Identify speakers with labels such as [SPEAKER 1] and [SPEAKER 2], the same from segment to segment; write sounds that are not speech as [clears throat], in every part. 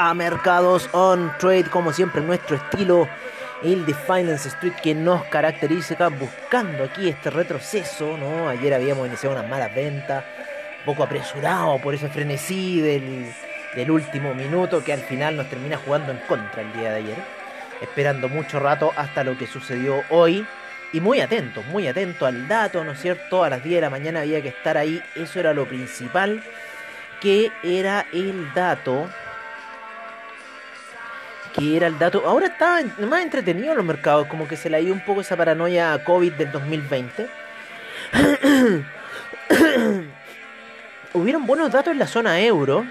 [SPEAKER 1] a Mercados on Trade, como siempre nuestro estilo, el de Finance Street que nos caracteriza buscando aquí este retroceso, ¿no? Ayer habíamos iniciado unas malas ventas, un poco apresurado por ese frenesí del, del último minuto que al final nos termina jugando en contra el día de ayer, esperando mucho rato hasta lo que sucedió hoy. Y muy atento, muy atento al dato, ¿no es cierto? A las 10 de la mañana había que estar ahí, eso era lo principal que era el dato. Que era el dato. Ahora está más entretenido los mercados, como que se le ido un poco esa paranoia a COVID del 2020. [coughs] Hubieron buenos datos en la zona euro.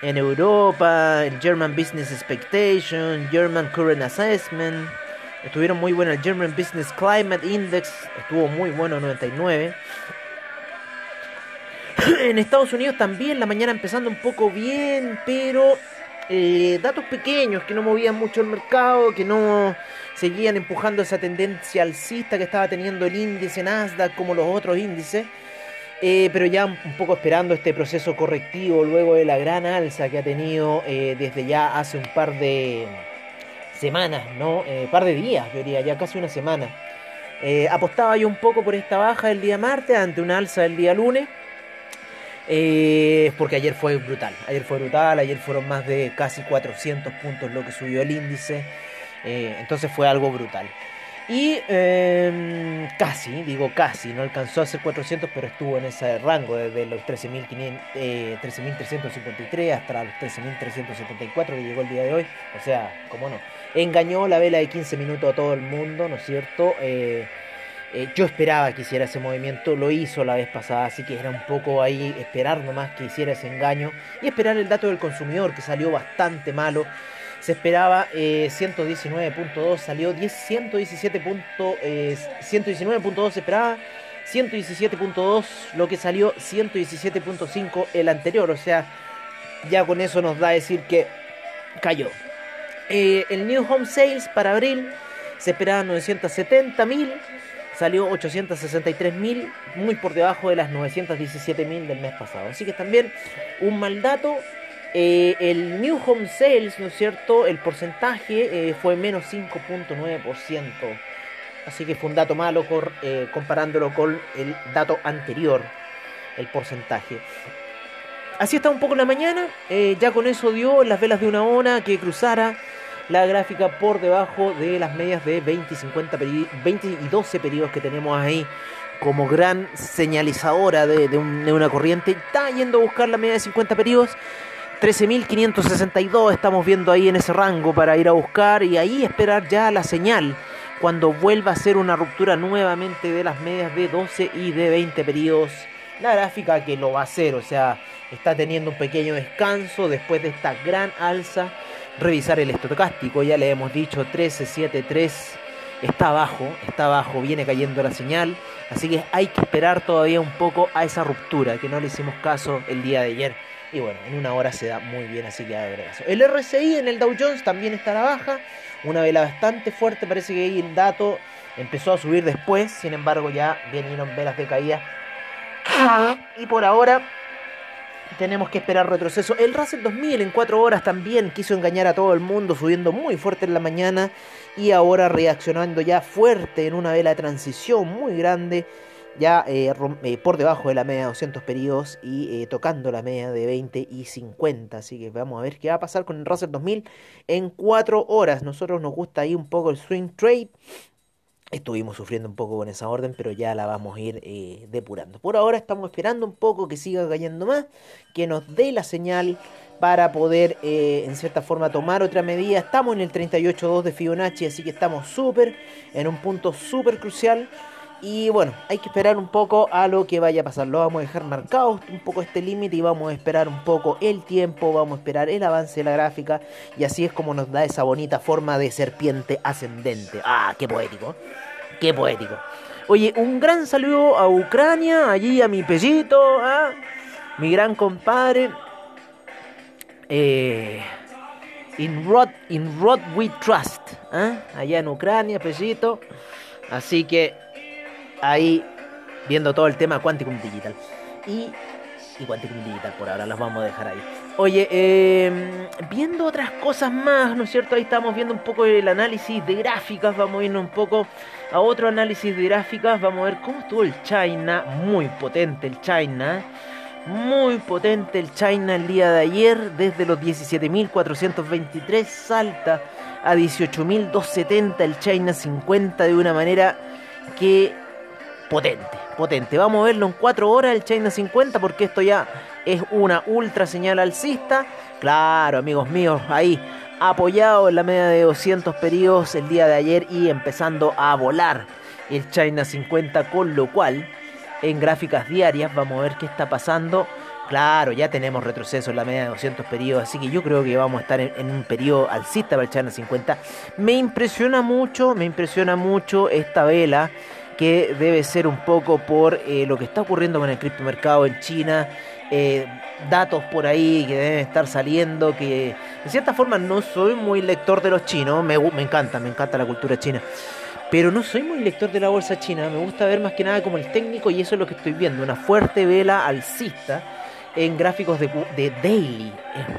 [SPEAKER 1] En Europa, el German Business Expectation, German Current Assessment. Estuvieron muy buenos el German Business Climate Index, estuvo muy bueno 99. [coughs] En Estados Unidos también la mañana empezando un poco bien, pero eh, datos pequeños que no movían mucho el mercado, que no seguían empujando esa tendencia alcista que estaba teniendo el índice Nasdaq como los otros índices. Eh, pero ya un poco esperando este proceso correctivo luego de la gran alza que ha tenido eh, desde ya hace un par de semanas, ¿no? Eh, par de días, diría, ya casi una semana. Apostaba yo un poco por esta baja el día martes ante una alza el día lunes. Eh, porque ayer fue brutal, ayer fue brutal, ayer fueron más de casi 400 puntos lo que subió el índice, eh, entonces fue algo brutal. Y eh, casi, digo casi, no alcanzó a ser 400, pero estuvo en ese rango desde los 13.500, eh, 13.353 hasta los 13.374 que llegó el día de hoy. O sea, como no, engañó la vela de 15 minutos a todo el mundo, ¿no es cierto? Eh, eh, yo esperaba que hiciera ese movimiento, lo hizo la vez pasada, así que era un poco ahí esperar nomás que hiciera ese engaño y esperar el dato del consumidor que salió bastante malo. Se esperaba eh, 119.2, salió 10, 117. eh, 119.2 se esperaba, 117.2 lo que salió 117.5 el anterior, o sea, ya con eso nos da a decir que cayó. Eh, el New Home Sales para abril se esperaba 970 mil, salió 863 mil, muy por debajo de las 917 mil del mes pasado. Así que también un mal dato. Eh, el New Home Sales, ¿no es cierto? El porcentaje eh, fue menos 5.9%. Así que fue un dato malo cor- eh, comparándolo con el dato anterior, el porcentaje. Así está un poco la mañana. ya con eso dio las velas de una hora que cruzara la gráfica por debajo de las medias de 20 y, 50 peri- 20 y 12 periodos que tenemos ahí como gran señalizadora de, de un- de una corriente. Está yendo a buscar la media de 50 periodos. 13.562 estamos viendo ahí en ese rango para ir a buscar y ahí esperar ya la señal cuando vuelva a ser una ruptura nuevamente de las medias de 12 y de 20 periodos. La gráfica que lo va a hacer, o sea, está teniendo un pequeño descanso después de esta gran alza. Revisar el estocástico, ya le hemos dicho 1373 está abajo, está abajo, viene cayendo la señal, así que hay que esperar todavía un poco a esa ruptura, que no le hicimos caso el día de ayer. Y bueno, en una hora se da muy bien, así que haga caso. El RSI en el Dow Jones también está a la baja, una vela bastante fuerte, parece que ahí el dato empezó a subir después, sin embargo ya vinieron velas de caída. Y por ahora tenemos que esperar retroceso. El Russell 2000 en 4 horas también quiso engañar a todo el mundo, subiendo muy fuerte en la mañana y ahora reaccionando ya fuerte en una vela de transición muy grande, ya eh, eh, por debajo de la media de 200 periodos y eh, tocando la media de 20 y 50. Así que vamos a ver qué va a pasar con el Russell 2000 en 4 horas. Nosotros nos gusta ahí un poco el swing trade. Estuvimos sufriendo un poco con esa orden, pero ya la vamos a ir eh, depurando. Por ahora estamos esperando un poco que siga cayendo más, que nos dé la señal para poder, eh, en cierta forma, tomar otra medida. Estamos en el 38.2 de Fibonacci, así que estamos súper, en un punto súper crucial. Y bueno, hay que esperar un poco a lo que vaya a pasar. Lo vamos a dejar marcado un poco este límite y vamos a esperar un poco el tiempo, vamos a esperar el avance de la gráfica. Y así es como nos da esa bonita forma de serpiente ascendente. Ah, qué poético. Qué poético. Oye, un gran saludo a Ucrania, allí a mi pellito, a mi gran compadre. Eh, In Rod, in Rod We Trust. ¿eh? Allá en Ucrania, pellito. Así que ahí viendo todo el tema Quanticum Digital. Y, y Quanticum Digital por ahora, las vamos a dejar ahí. Oye, eh, viendo otras cosas más, ¿no es cierto? Ahí estamos viendo un poco el análisis de gráficas, vamos a irnos un poco a otro análisis de gráficas, vamos a ver cómo estuvo el China, muy potente el China, muy potente el China el día de ayer, desde los 17.423 salta a 18.270 el China 50 de una manera que potente, potente. Vamos a verlo en 4 horas el China 50 porque esto ya es una ultra señal alcista. Claro, amigos míos, ahí apoyado en la media de 200 periodos el día de ayer y empezando a volar el China 50, con lo cual en gráficas diarias vamos a ver qué está pasando. Claro, ya tenemos retroceso en la media de 200 periodos, así que yo creo que vamos a estar en, un periodo alcista para el China 50. Me impresiona mucho, me impresiona mucho esta vela que debe ser un poco por eh, lo que está ocurriendo con el criptomercado en China, eh, datos por ahí que deben estar saliendo, que de cierta forma no soy muy lector de los chinos, me, me encanta, me encanta la cultura china. Pero no soy muy lector de la bolsa china, me gusta ver más que nada como el técnico y eso es lo que estoy viendo, una fuerte vela alcista en gráficos de, de daily.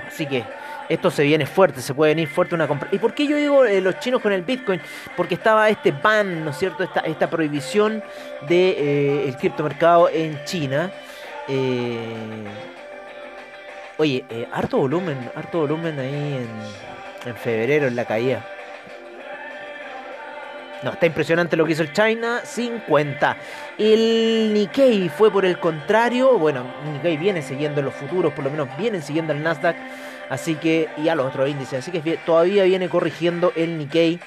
[SPEAKER 1] Así que esto se viene fuerte, se puede venir fuerte una compra. ¿Y por qué yo digo eh, los chinos con el Bitcoin? Porque estaba este ban, ¿no es cierto? Esta, prohibición del de, eh, criptomercado en China. Eh, oye, harto volumen, harto volumen ahí en, en febrero en la caída. No, está impresionante lo que hizo el China 50. El Nikkei fue por el contrario. Bueno, Nikkei viene siguiendo los futuros, por lo menos vienen siguiendo el Nasdaq. Así que, y a los otros índices. Así que todavía viene corrigiendo el Nikkei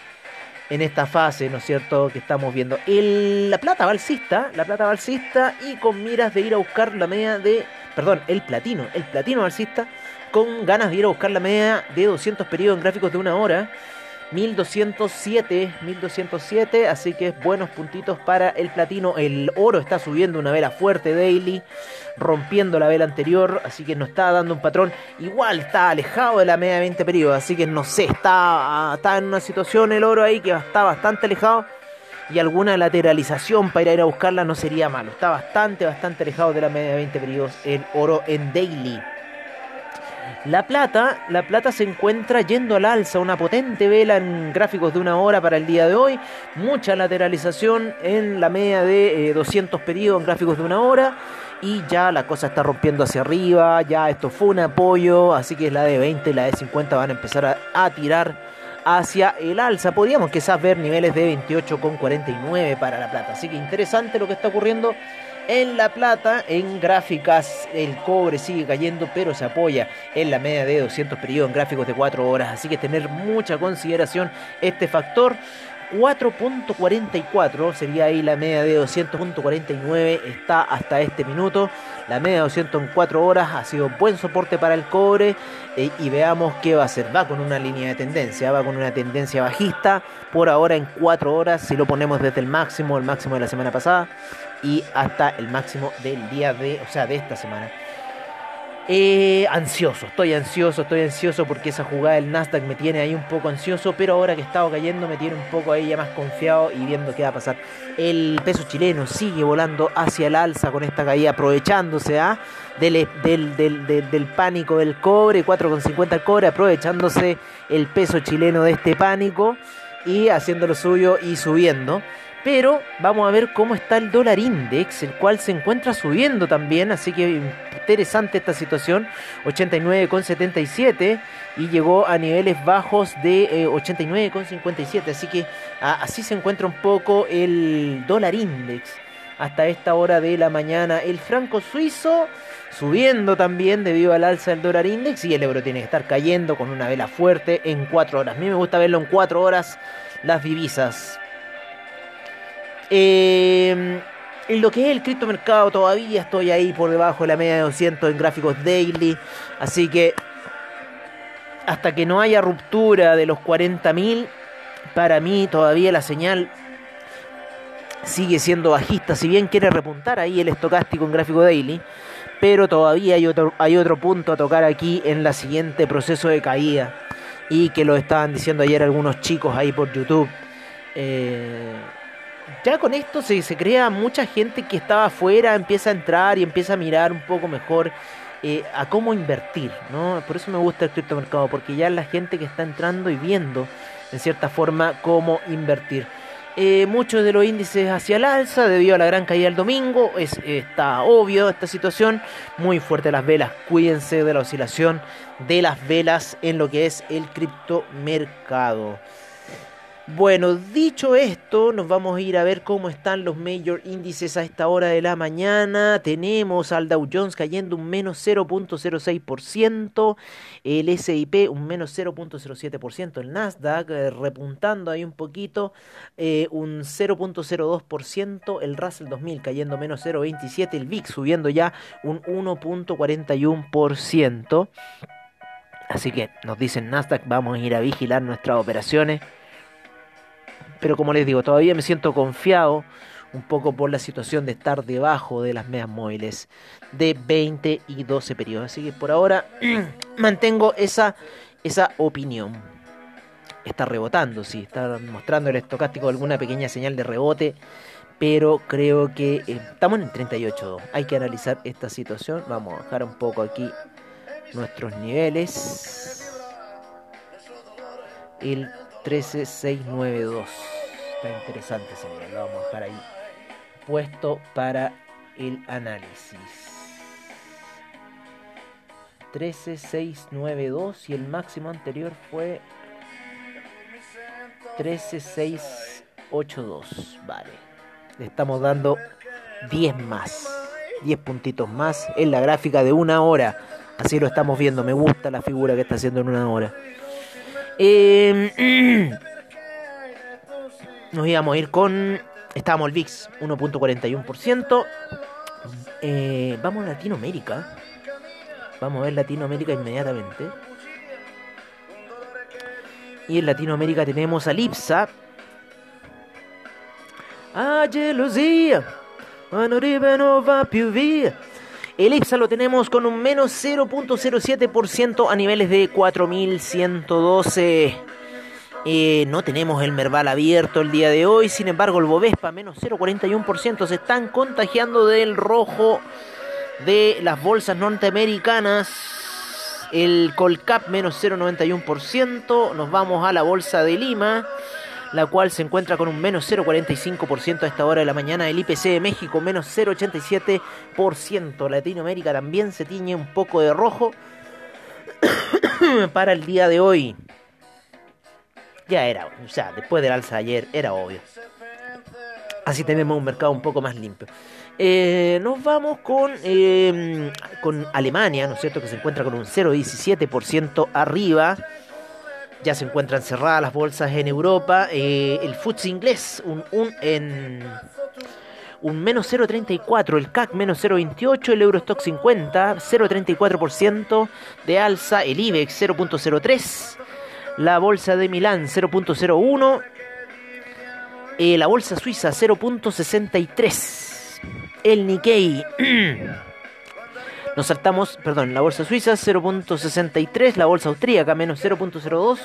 [SPEAKER 1] en esta fase, ¿no es cierto?, que estamos viendo. El, la plata balsista, la plata balsista y con miras de ir a buscar la media de, perdón, el platino, el platino balsista, con ganas de ir a buscar la media de 200 periodos en gráficos de una hora. 1207, 1207, así que buenos puntitos para el platino. El oro está subiendo una vela fuerte daily, rompiendo la vela anterior, así que nos está dando un patrón. Igual está alejado de la media de 20 periodos, así que no sé, está, está en una situación el oro ahí que está bastante alejado. Y alguna lateralización para ir a buscarla no sería malo. Está bastante, bastante alejado de la media de 20 periodos el oro en daily. La plata, la plata se encuentra yendo al alza, una potente vela en gráficos de una hora para el día de hoy, mucha lateralización en la media de 200 eh, periodos en gráficos de una hora y ya la cosa está rompiendo hacia arriba, ya esto fue un apoyo, así que la de 20 y la de 50 van a empezar a, tirar hacia el alza. Podríamos quizás ver niveles de 28,49 para la plata, así que interesante lo que está ocurriendo en La Plata, en gráficas, el cobre sigue cayendo, pero se apoya en la media de 200 periodos en gráficos de 4 horas. Así que tener mucha consideración este factor. 4.44 sería ahí la media de 200.49 está hasta este minuto la media de 200 en 4 horas ha sido buen soporte para el cobre eh, y veamos qué va a hacer va con una línea de tendencia va con una tendencia bajista por ahora en 4 horas si lo ponemos desde el máximo el máximo de la semana pasada y hasta el máximo del día de o sea de esta semana eh, ansioso, estoy ansioso, estoy ansioso porque esa jugada del Nasdaq me tiene ahí un poco ansioso, pero ahora que he estado cayendo me tiene un poco ahí ya más confiado y viendo qué va a pasar. El peso chileno sigue volando hacia el alza con esta caída, aprovechándose ¿ah? del, del, pánico del cobre, 4,50 el cobre, aprovechándose el peso chileno de este pánico y haciendo lo suyo y subiendo. Pero vamos a ver cómo está el dólar index, el cual se encuentra subiendo también, así que interesante esta situación, 89,77 y llegó a niveles bajos de 89,57, eh, así que así se encuentra un poco el dólar index hasta esta hora de la mañana. El franco suizo subiendo también debido al alza del dólar index y el euro tiene que estar cayendo con una vela fuerte en 4 horas. A mí me gusta verlo en 4 horas las divisas. Eh, en lo que es el criptomercado todavía estoy ahí por debajo de la media de 200 en gráficos daily. Así que hasta que no haya ruptura de los 40.000, para mí todavía la señal sigue siendo bajista. Si bien quiere repuntar ahí el estocástico en gráfico daily, pero todavía hay otro, hay otro punto a tocar aquí en la siguiente proceso de caída. y que lo estaban diciendo ayer algunos chicos ahí por YouTube. Eh, ya con esto se, se, crea mucha gente que estaba afuera, empieza a entrar y empieza a mirar un poco mejor eh, a cómo invertir, ¿no? Por eso me gusta el criptomercado, porque ya la gente que está entrando y viendo, en cierta forma, cómo invertir. Eh, muchos de los índices hacia el alza debido a la gran caída del domingo. Es, está obvio esta situación. Muy fuerte las velas. Cuídense de la oscilación de las velas en lo que es el criptomercado. Bueno, dicho esto, nos vamos a ir a ver cómo están los major índices a esta hora de la mañana. Tenemos al Dow Jones cayendo un menos 0.06%, el SIP un menos 0.07%, el Nasdaq eh, repuntando ahí un poquito, eh, un 0.02%, el Russell 2000 cayendo menos 0.27%, el VIX subiendo ya un 1.41%. Así que nos dicen Nasdaq, vamos a ir a vigilar nuestras operaciones. Pero como les digo, todavía me siento confiado un poco por la situación de estar debajo de las medias móviles de 20 y 12 periodos. Así que por ahora [clears throat] mantengo esa, esa opinión. Está rebotando, sí, está mostrando el estocástico alguna pequeña señal de rebote, pero creo que eh, estamos en el 38. Hay que analizar esta situación. Vamos a bajar un poco aquí nuestros niveles. El 13692. Está interesante, señor. Lo vamos a dejar ahí puesto para el análisis. 13692 y el máximo anterior fue 13682. Vale. Le estamos dando 10 más. 10 puntitos más en la gráfica de una hora. Así lo estamos viendo. Me gusta la figura que está haciendo en una hora. Eh, [clears throat] nos íbamos a ir con. Estábamos el VIX, 1.41%. Eh, vamos a Latinoamérica. Vamos a ver Latinoamérica inmediatamente. Y en Latinoamérica tenemos a Lipsa. A gelosia, no va più El IPSA lo tenemos con un menos 0.07% a niveles de 4112. Eh, no tenemos el Merval abierto el día de hoy, sin embargo el Bovespa menos 0,41% se están contagiando del rojo de las bolsas norteamericanas. El Colcap menos 0,91%. Nos vamos a la bolsa de Lima, la cual se encuentra con un menos 0,45% a esta hora de la mañana. El IPC de México menos 0,87%. Latinoamérica también se tiñe un poco de rojo [coughs] para el día de hoy ya era, o sea, después del alza ayer era obvio. Así tenemos un mercado un poco más limpio. Eh, nos vamos con, em, con Alemania, ¿no es cierto? Que se encuentra con un 0,17% arriba. Ya se encuentran cerradas las bolsas en Europa. Eh, el FTSE inglés, un, un, en, un menos 0,34. El CAC menos 0,28. El Eurostock 50, 0,34% de alza. El IBEX 0,03 la bolsa de Milán 0.01, eh, la bolsa suiza 0.63, el Nikkei. [clears throat] Nos saltamos, perdón, la bolsa suiza 0.63, la bolsa austríaca menos 0.02,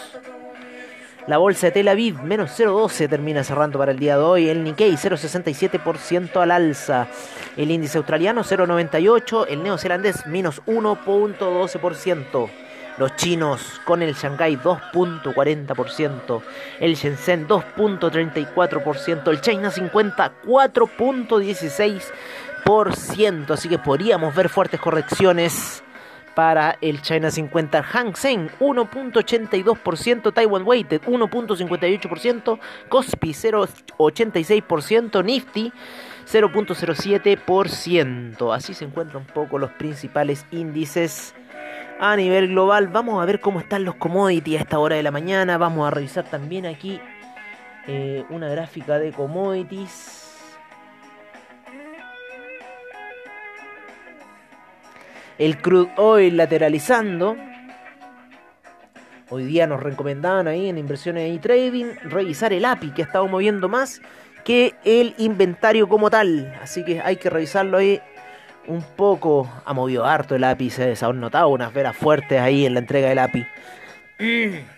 [SPEAKER 1] la bolsa de Tel Aviv menos 0.12 termina cerrando para el día de hoy, el Nikkei 0.67% al alza, el índice australiano 0.98, el neozelandés menos 1.12%. Los chinos con el Shanghai 2.40%, el Shenzhen 2.34%, el China 50 4.16%. Así que podríamos ver fuertes correcciones para el China 50 Hang Seng 1.82%, Taiwan Weighted 1.58%, Kospi 0.86%, Nifty 0.07%. Así se encuentran un poco los principales índices a nivel global. Vamos a ver cómo están los commodities a esta hora de la mañana. Vamos a revisar también aquí eh, una gráfica de commodities. El crude oil lateralizando. Hoy día nos recomendaban ahí en inversiones y trading revisar el API que ha estado moviendo más que el inventario como tal. Así que hay que revisarlo ahí un poco, ha movido harto el API, se han notado unas veras fuertes ahí en la entrega del API. [clears throat]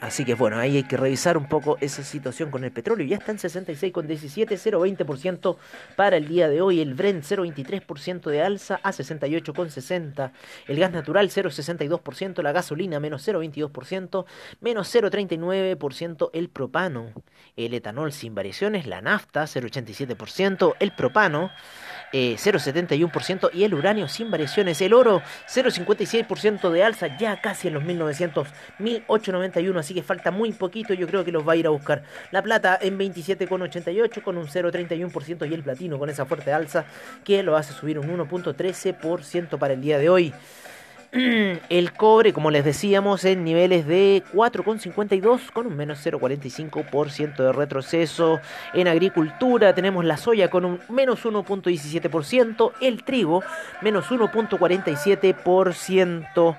[SPEAKER 1] Así que bueno, ahí hay que revisar un poco esa situación con el petróleo. Ya está en 66,17, 0,20% para el día de hoy. El Brent 0,23% de alza a 68,60. El gas natural 0,62%. La gasolina menos 0,22%. Menos 0,39% el propano. El etanol sin variaciones. La nafta 0,87%. El propano 0,71% eh, y el uranio sin variaciones. El oro 0,56% de alza, ya casi en los 1900, 1891, así que falta muy poquito, yo creo que los va a ir a buscar. La plata en 27,88 con un 0,31% y el platino con esa fuerte alza que lo hace subir un 1,13% para el día de hoy. [clears throat] El cobre, como les decíamos, en niveles de 4,52 con un menos 0,45% de retroceso. En agricultura tenemos la soya con un menos 1,17%, el trigo menos 1,47%.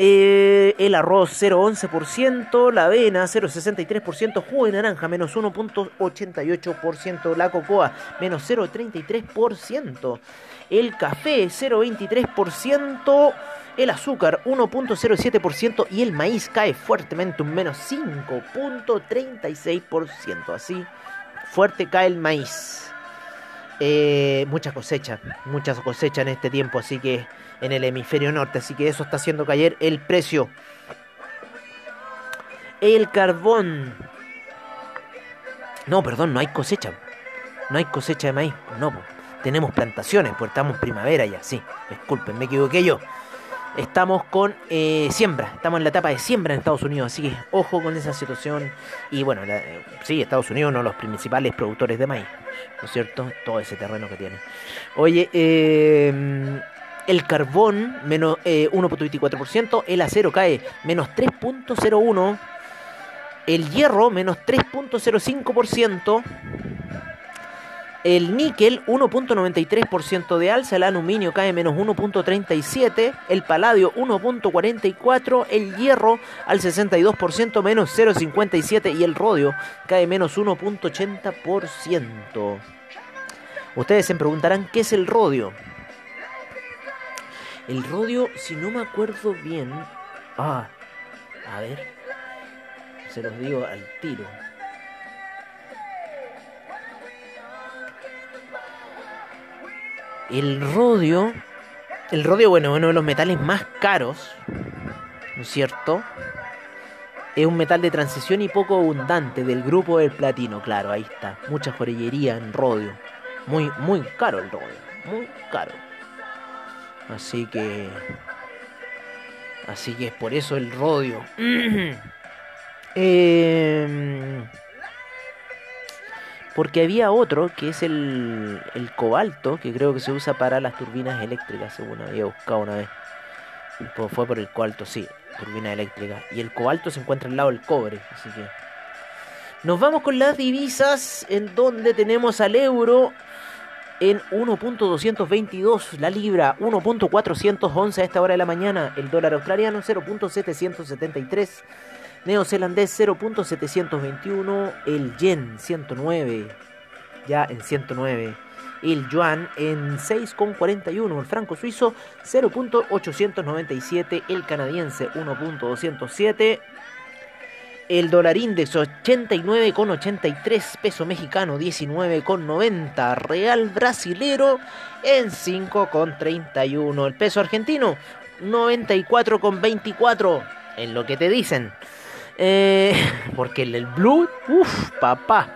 [SPEAKER 1] Eh, el arroz 0,11%, la avena 0,63%, jugo de naranja menos 1,88%, la cocoa menos 0,33%, el café 0,23%, el azúcar 1.07% y el maíz cae fuertemente un menos 5.36%. Así fuerte cae el maíz. Eh, mucha cosecha, mucha cosecha en este tiempo, así que en el hemisferio norte, así que eso está haciendo caer el precio. El carbón. No, perdón, no hay cosecha. No hay cosecha de maíz. No, tenemos plantaciones, porque estamos primavera ya, sí. Disculpen, me equivoqué yo estamos con eh, siembra, estamos en la etapa de siembra en Estados Unidos, así que ojo con esa situación. Y bueno, sí, Estados Unidos uno de los principales productores de maíz, ¿no es cierto? Todo ese terreno que tiene. Oye, eh, el carbón menos 1.24%, eh, el acero cae menos 3.01%, el hierro menos 3.05%. El níquel 1.93% de alza, el aluminio cae menos 1.37%, el paladio 1.44%, el hierro al 62% menos 0.57% y el rodio cae menos 1.80%. Ustedes se preguntarán qué es el rodio. El rodio, si no me acuerdo bien... Ah, a ver, se los digo al tiro. El rodio, el rodio, bueno, uno de los metales más caros, ¿no es cierto? Es un metal de transición y poco abundante del grupo del platino, claro, ahí está. Mucha joyería en rodio. Muy, muy caro el rodio, muy caro. Así que... Así que es por eso el rodio. eh, [clears throat] porque había otro que es el, cobalto, que creo que se usa para las turbinas eléctricas, según había buscado una vez. Pues fue por el cobalto, sí, turbina eléctrica. Y el cobalto se encuentra al lado del cobre, así que... Nos vamos con las divisas, en donde tenemos al euro en 1.222, la libra 1.411 a esta hora de la mañana, el dólar australiano 0.773 neozelandés 0.721, el yen 109, ya en 109, el yuan en 6.41, el franco suizo 0.897, el canadiense 1.207, el dólar índice 89,83, peso mexicano 19,90, real brasilero en 5,31, el peso argentino 94,24, en lo que te dicen. Eh, [laughs] porque el, blue, uff, papá.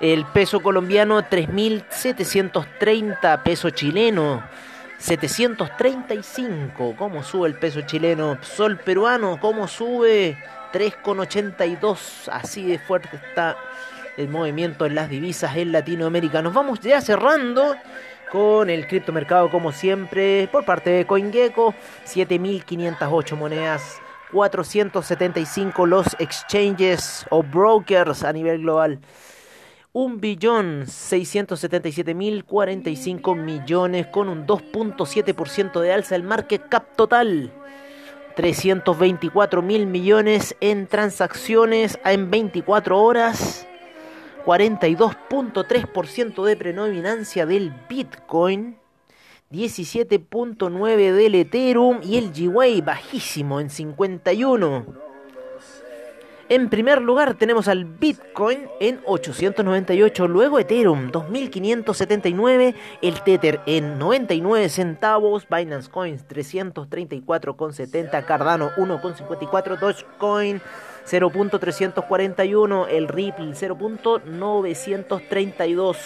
[SPEAKER 1] El peso colombiano 3.730, peso chileno 735. ¿Cómo sube el peso chileno? Sol peruano, ¿cómo sube? 3,82. Así de fuerte está el movimiento en las divisas en Latinoamérica. Nos vamos ya cerrando con el criptomercado como siempre por parte de CoinGecko. 7.508 monedas 475 los exchanges o brokers a nivel global. 1.677.045 millones con un 2.7% de alza el market cap total. 324 mil millones en transacciones en 24 horas. 42.3% de predominancia del Bitcoin. 17.9 del Ethereum y el G-Way bajísimo en 51. En primer lugar tenemos al Bitcoin en 898, luego Ethereum 2579, el Tether en 99 centavos, Binance Coins 334,70, Cardano 1,54, Dogecoin 0.341, el Ripple 0.932,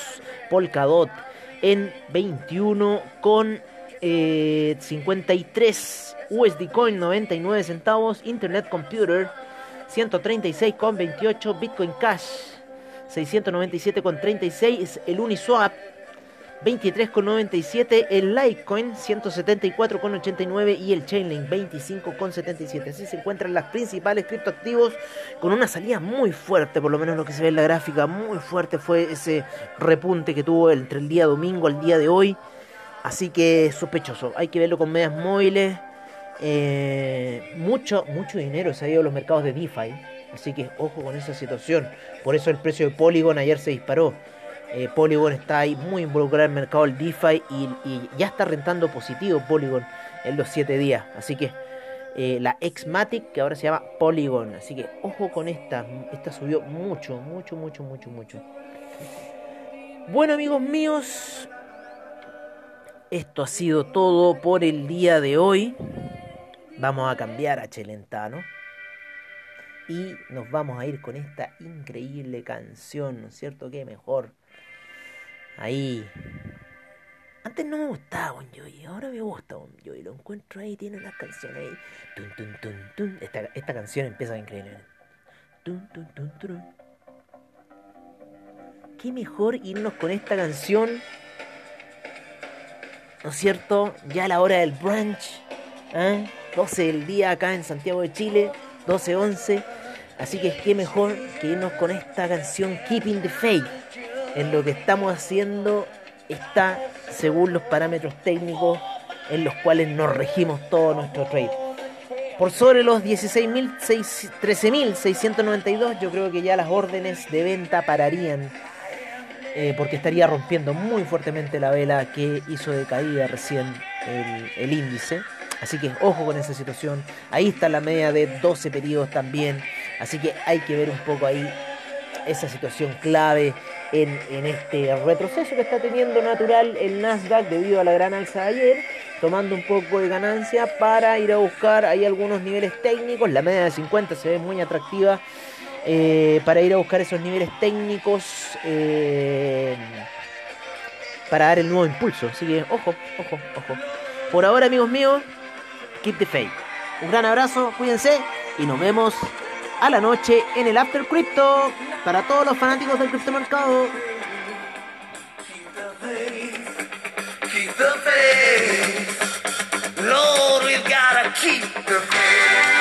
[SPEAKER 1] Polkadot en 21 con 53, USD Coin 99 centavos, Internet Computer 136,28 Bitcoin Cash, 697,36 el Uniswap, 23,97 el Litecoin, 174,89 y el Chainlink 25,77. Así se encuentran las principales criptoactivos con una salida muy fuerte, por lo menos lo que se ve en la gráfica, muy fuerte fue ese repunte que tuvo entre el día domingo al día de hoy. Así que sospechoso, hay que verlo con medias móviles eh, mucho, mucho dinero se ha ido a los mercados de DeFi. Así que ojo con esa situación. Por eso el precio de Polygon ayer se disparó. Eh, Polygon está ahí muy involucrado en el mercado del DeFi y, ya está rentando positivo Polygon en los 7 días. Así que eh, la Xmatic que ahora se llama Polygon. Así que ojo con esta. Esta subió mucho, mucho, mucho, mucho, mucho. Bueno amigos míos. Esto ha sido todo por el día de hoy. Vamos a cambiar a Chelentano. Y nos vamos a ir con esta increíble canción, ¿no es cierto? Qué mejor. Ahí. Antes no me gustaba Bon Jovi, ahora me gusta Bon Jovi. Lo encuentro ahí, tiene las canciones ahí. Tun, tun, tun, tun. Esta, esta canción empieza increíble. Tun, tun, tun, tun. Qué mejor irnos con esta canción. ¿No es cierto? Ya a la hora del brunch. ¿eh? 12 del día acá en Santiago de Chile, 12-11. Así que qué mejor que irnos con esta canción Keeping the Faith. En lo que estamos haciendo está según los parámetros técnicos en los cuales nos regimos todo nuestro trade. Por sobre los 13.692 yo creo que ya las órdenes de venta pararían eh, porque estaría rompiendo muy fuertemente la vela que hizo de caída recién el índice. Así que ojo con esa situación. Ahí está la media de 12 periodos también. Así que hay que ver un poco ahí esa situación clave en, este retroceso que está teniendo natural el Nasdaq debido a la gran alza de ayer, tomando un poco de ganancia para ir a buscar ahí algunos niveles técnicos. La media de 50 se ve muy atractiva eh, para ir a buscar esos niveles técnicos eh, para dar el nuevo impulso. Así que ojo, ojo, ojo. Por ahora, amigos míos, Keep the Faith. Un gran abrazo, cuídense y nos vemos a la noche en el After Crypto para todos los fanáticos del criptomercado. Lord, we've gotta keep the faith.